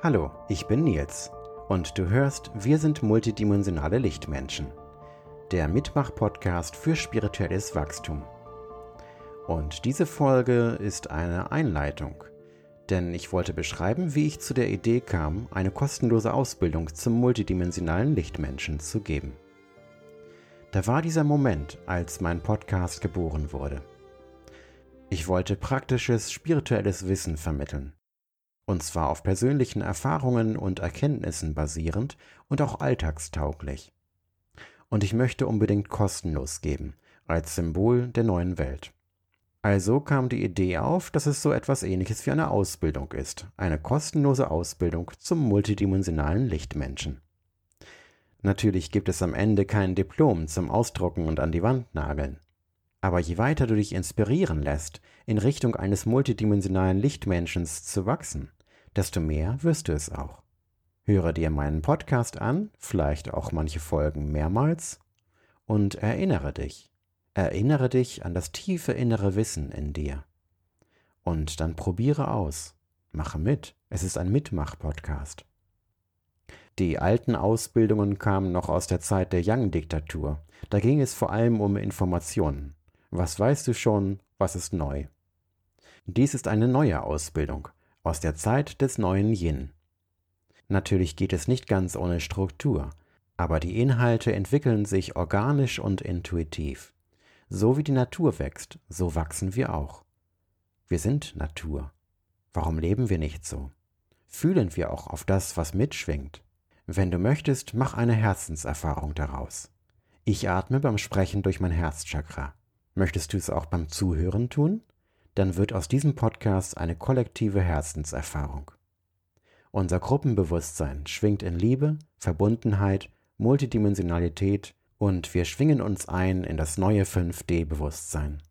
Hallo, ich bin Nils und du hörst Wir sind multidimensionale Lichtmenschen, der Mitmach-Podcast für spirituelles Wachstum. Und diese Folge ist eine Einleitung, denn ich wollte beschreiben, wie ich zu der Idee kam, eine kostenlose Ausbildung zum multidimensionalen Lichtmenschen zu geben. Da war dieser Moment, als mein Podcast geboren wurde. Ich wollte praktisches spirituelles Wissen vermitteln und zwar auf persönlichen Erfahrungen und Erkenntnissen basierend und auch alltagstauglich. Und ich möchte unbedingt kostenlos geben, als Symbol der neuen Welt. Also kam die Idee auf, dass es so etwas ähnliches wie eine Ausbildung ist, eine kostenlose Ausbildung zum multidimensionalen Lichtmenschen. Natürlich gibt es am Ende kein Diplom zum Ausdrucken und an die Wand nageln. Aber je weiter du dich inspirieren lässt, in Richtung eines multidimensionalen Lichtmenschens zu wachsen, desto mehr wirst du es auch. Höre dir meinen Podcast an, vielleicht auch manche Folgen mehrmals, und erinnere dich. Erinnere dich an das tiefe innere Wissen in dir. Und dann probiere aus. Mache mit. Es ist ein Mitmach-Podcast. Die alten Ausbildungen kamen noch aus der Zeit der Yang-Diktatur. Da ging es vor allem um Informationen. Was weißt du schon, was ist neu? Dies ist eine neue Ausbildung, aus der Zeit des neuen Yin. Natürlich geht es nicht ganz ohne Struktur, aber die Inhalte entwickeln sich organisch und intuitiv. So wie die Natur wächst, so wachsen wir auch. Wir sind Natur. Warum leben wir nicht so? Fühlen wir auch auf das, was mitschwingt? Wenn du möchtest, mach eine Herzenserfahrung daraus. Ich atme beim Sprechen durch mein Herzchakra. Möchtest du es auch beim Zuhören tun? Dann wird aus diesem Podcast eine kollektive Herzenserfahrung. Unser Gruppenbewusstsein schwingt in Liebe, Verbundenheit, Multidimensionalität und wir schwingen uns ein in das neue 5D-Bewusstsein.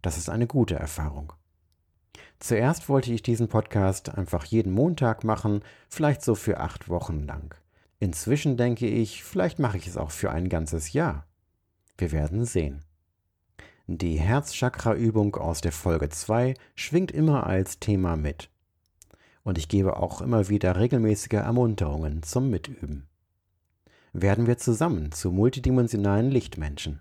Das ist eine gute Erfahrung. Zuerst wollte ich diesen Podcast einfach jeden Montag machen, vielleicht so für acht Wochen lang. Inzwischen denke ich, vielleicht mache ich es auch für ein ganzes Jahr. Wir werden sehen. Die Herzchakra-Übung aus der Folge 2 schwingt immer als Thema mit. Und ich gebe auch immer wieder regelmäßige Ermunterungen zum Mitüben. Werden wir zusammen zu multidimensionalen Lichtmenschen.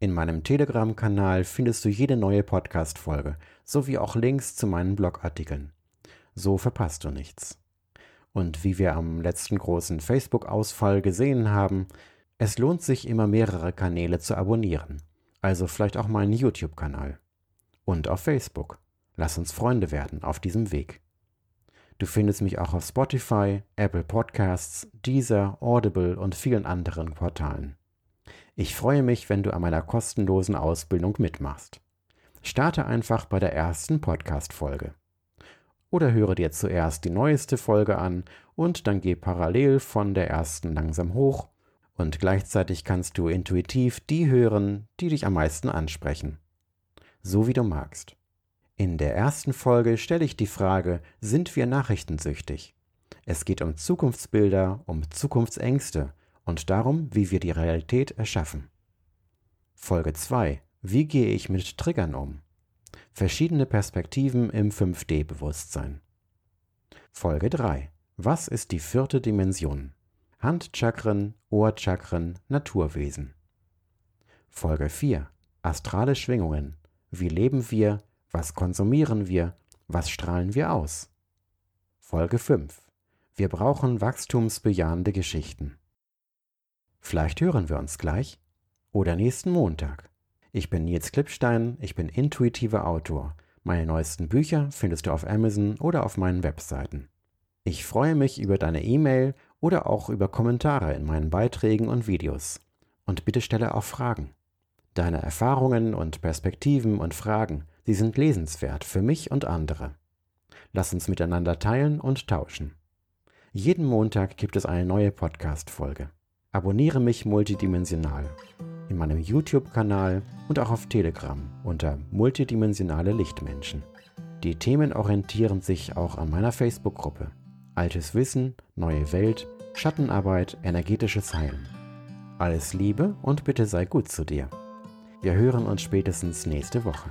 In meinem Telegram-Kanal findest du jede neue Podcast-Folge sowie auch Links zu meinen Blogartikeln. So verpasst du nichts. Und wie wir am letzten großen Facebook-Ausfall gesehen haben, es lohnt sich immer mehrere Kanäle zu abonnieren. Also vielleicht auch meinen YouTube-Kanal. Und auf Facebook. Lass uns Freunde werden auf diesem Weg. Du findest mich auch auf Spotify, Apple Podcasts, Deezer, Audible und vielen anderen Portalen. Ich freue mich, wenn du an meiner kostenlosen Ausbildung mitmachst. Starte einfach bei der ersten Podcast-Folge. Oder höre dir zuerst die neueste Folge an und dann geh parallel von der ersten langsam hoch und gleichzeitig kannst du intuitiv die hören, die dich am meisten ansprechen. So wie du magst. In der ersten Folge stelle ich die Frage, sind wir nachrichtensüchtig? Es geht um Zukunftsbilder, um Zukunftsängste und darum, wie wir die Realität erschaffen. Folge 2. Wie gehe ich mit Triggern um? Verschiedene Perspektiven im 5D-Bewusstsein. Folge 3. Was ist die vierte Dimension? Handchakren, Ohrchakren, Naturwesen. Folge 4. Astrale Schwingungen. Wie leben wir? Was konsumieren wir? Was strahlen wir aus? Folge 5. Wir brauchen wachstumsbejahende Geschichten. Vielleicht hören wir uns gleich oder nächsten Montag. Ich bin Nils Klippstein, ich bin intuitiver Autor. Meine neuesten Bücher findest du auf Amazon oder auf meinen Webseiten. Ich freue mich über deine E-Mail oder auch über Kommentare in meinen Beiträgen und Videos. Und bitte stelle auch Fragen. Deine Erfahrungen und Perspektiven und Fragen, sie sind lesenswert für mich und andere. Lass uns miteinander teilen und tauschen. Jeden Montag gibt es eine neue Podcast-Folge. Abonniere mich multidimensional in meinem YouTube-Kanal und auch auf Telegram unter Multidimensionale Lichtmenschen. Die Themen orientieren sich auch an meiner Facebook-Gruppe Altes Wissen, neue Welt, Schattenarbeit, energetisches Heilen. Alles Liebe und bitte sei gut zu dir. Wir hören uns spätestens nächste Woche.